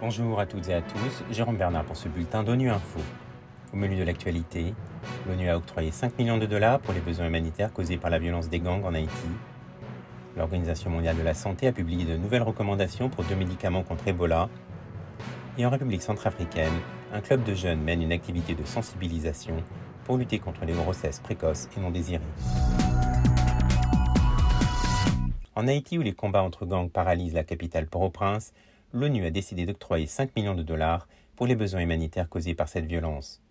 Bonjour à toutes et à tous, Jérôme Bernard pour ce bulletin d'ONU Info. Au menu de l'actualité, l'ONU a octroyé 5 millions de dollars pour les besoins humanitaires causés par la violence des gangs en Haïti. L'Organisation mondiale de la santé a publié de nouvelles recommandations pour deux médicaments contre Ebola. Et en République centrafricaine, un club de jeunes mène une activité de sensibilisation pour lutter contre les grossesses précoces et non désirées. En Haïti, où les combats entre gangs paralysent la capitale Port-au-Prince, l'ONU a décidé d'octroyer 5 millions de dollars pour les besoins humanitaires causés par cette violence.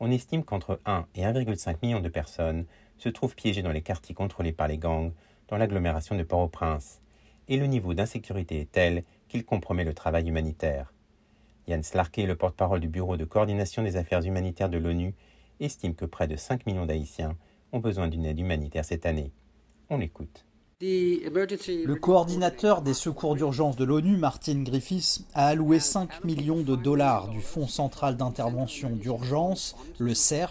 On estime qu'entre 1 et 1,5 million de personnes se trouvent piégées dans les quartiers contrôlés par les gangs dans l'agglomération de Port-au-Prince, et le niveau d'insécurité est tel qu'il compromet le travail humanitaire. Jens Larke, le porte-parole du Bureau de coordination des affaires humanitaires de l'ONU, estime que près de 5 millions d'Haïtiens ont besoin d'une aide humanitaire cette année. On l'écoute. Le coordinateur des secours d'urgence de l'ONU, Martin Griffiths, a alloué 5 millions de dollars du Fonds central d'intervention d'urgence, le CER,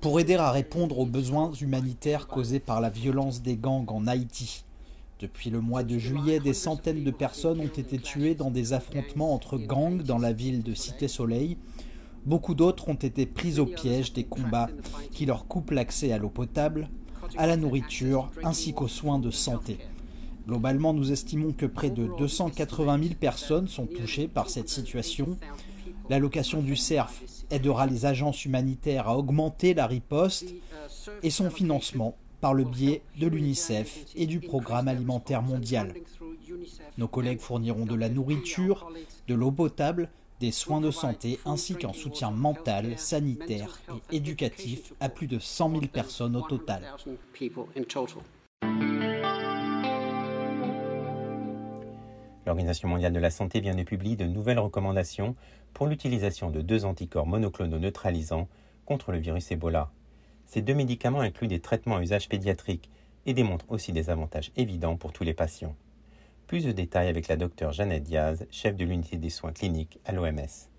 pour aider à répondre aux besoins humanitaires causés par la violence des gangs en Haïti. Depuis le mois de juillet, des centaines de personnes ont été tuées dans des affrontements entre gangs dans la ville de Cité-Soleil. Beaucoup d'autres ont été prises au piège des combats qui leur coupent l'accès à l'eau potable, à la nourriture ainsi qu'aux soins de santé. Globalement, nous estimons que près de 280 000 personnes sont touchées par cette situation. L'allocation du CERF aidera les agences humanitaires à augmenter la riposte et son financement par le biais de l'UNICEF et du Programme alimentaire mondial. Nos collègues fourniront de la nourriture, de l'eau potable, des soins de santé ainsi qu'un soutien mental, sanitaire et éducatif à plus de 100 000 personnes au total. L'Organisation mondiale de la santé vient de publier de nouvelles recommandations pour l'utilisation de deux anticorps monoclonaux neutralisants contre le virus Ebola. Ces deux médicaments incluent des traitements à usage pédiatrique et démontrent aussi des avantages évidents pour tous les patients. Plus de détails avec la docteure Jeannette Diaz, chef de l'unité des soins cliniques à l'OMS.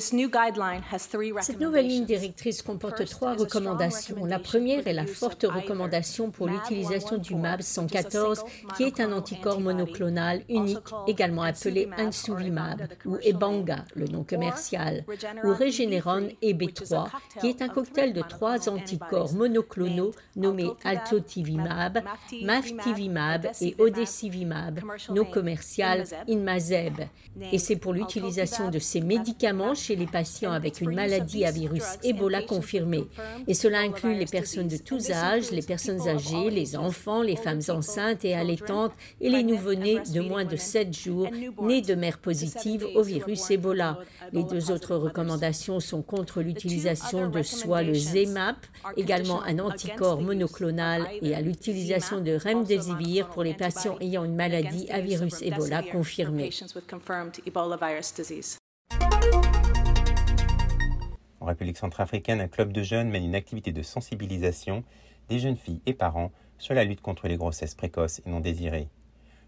Cette nouvelle ligne directrice comporte trois recommandations. La première est la forte recommandation pour l'utilisation du MAB 114, qui est un anticorps monoclonal unique, également appelé Ansuvimab ou Ebanga, le nom commercial, ou Regeneron EB3, qui est un cocktail de trois anticorps monoclonaux nommés Altotivimab, Maftivimab et Odesivimab, nom commercial Inmazeb. Et c'est pour l'utilisation de ces médicaments chez les patients avec une maladie à virus Ebola confirmée. Et cela inclut les personnes de tous âges, les personnes âgées, les enfants, les femmes enceintes et allaitantes et les nouveau-nés de moins de 7 jours nés de mères positives au virus Ebola. Les deux autres recommandations sont contre l'utilisation de soit le ZMAP, également un anticorps monoclonal, et à l'utilisation de Remdesivir pour les patients ayant une maladie à virus Ebola confirmée. En République centrafricaine, un club de jeunes mène une activité de sensibilisation des jeunes filles et parents sur la lutte contre les grossesses précoces et non désirées.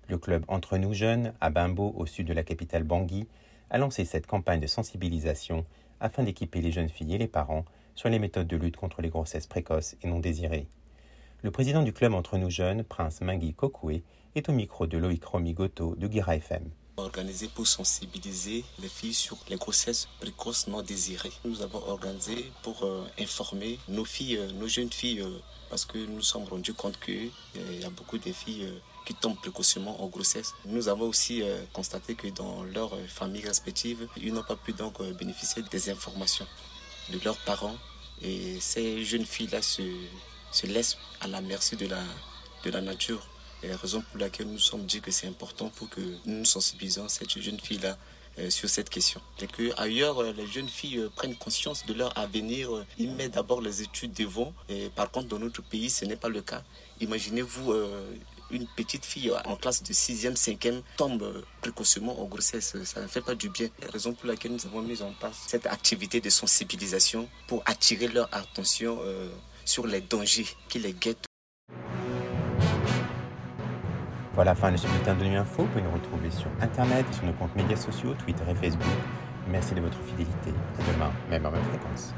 Le club Entre nous jeunes, à Bimbo, au sud de la capitale Bangui, a lancé cette campagne de sensibilisation afin d'équiper les jeunes filles et les parents sur les méthodes de lutte contre les grossesses précoces et non désirées. Le président du club Entre nous jeunes, Prince Mingui Kokoué, est au micro de Loïc Romigoto de Guira FM organisé pour sensibiliser les filles sur les grossesses précoces non désirées. Nous avons organisé pour euh, informer nos filles, euh, nos jeunes filles, euh, parce que nous nous sommes rendus compte qu'il y a beaucoup de filles qui tombent précocement en grossesse. Nous avons aussi constaté que dans leurs familles respectives, ils n'ont pas pu donc bénéficier des informations de leurs parents. Et ces jeunes filles-là se, se laissent à la merci de la, de la nature et la raison pour laquelle nous sommes dit que c'est important pour que nous sensibilisons cette jeune fille-là euh, sur cette question. Et que ailleurs, euh, les jeunes filles euh, prennent conscience de leur avenir. Ils mettent d'abord les études devant. Par contre, dans notre pays, ce n'est pas le cas. Imaginez-vous une petite fille en classe de 6e, 5e tombe précocement en grossesse. Ça ne fait pas du bien. La raison pour laquelle nous avons mis en place cette activité de sensibilisation pour attirer leur attention sur les dangers qui les guettent voilà la fin de ce bulletin de l'info. Vous pouvez nous retrouver sur Internet, et sur nos comptes médias sociaux, Twitter et Facebook. Merci de votre fidélité. À demain, même en même fréquence.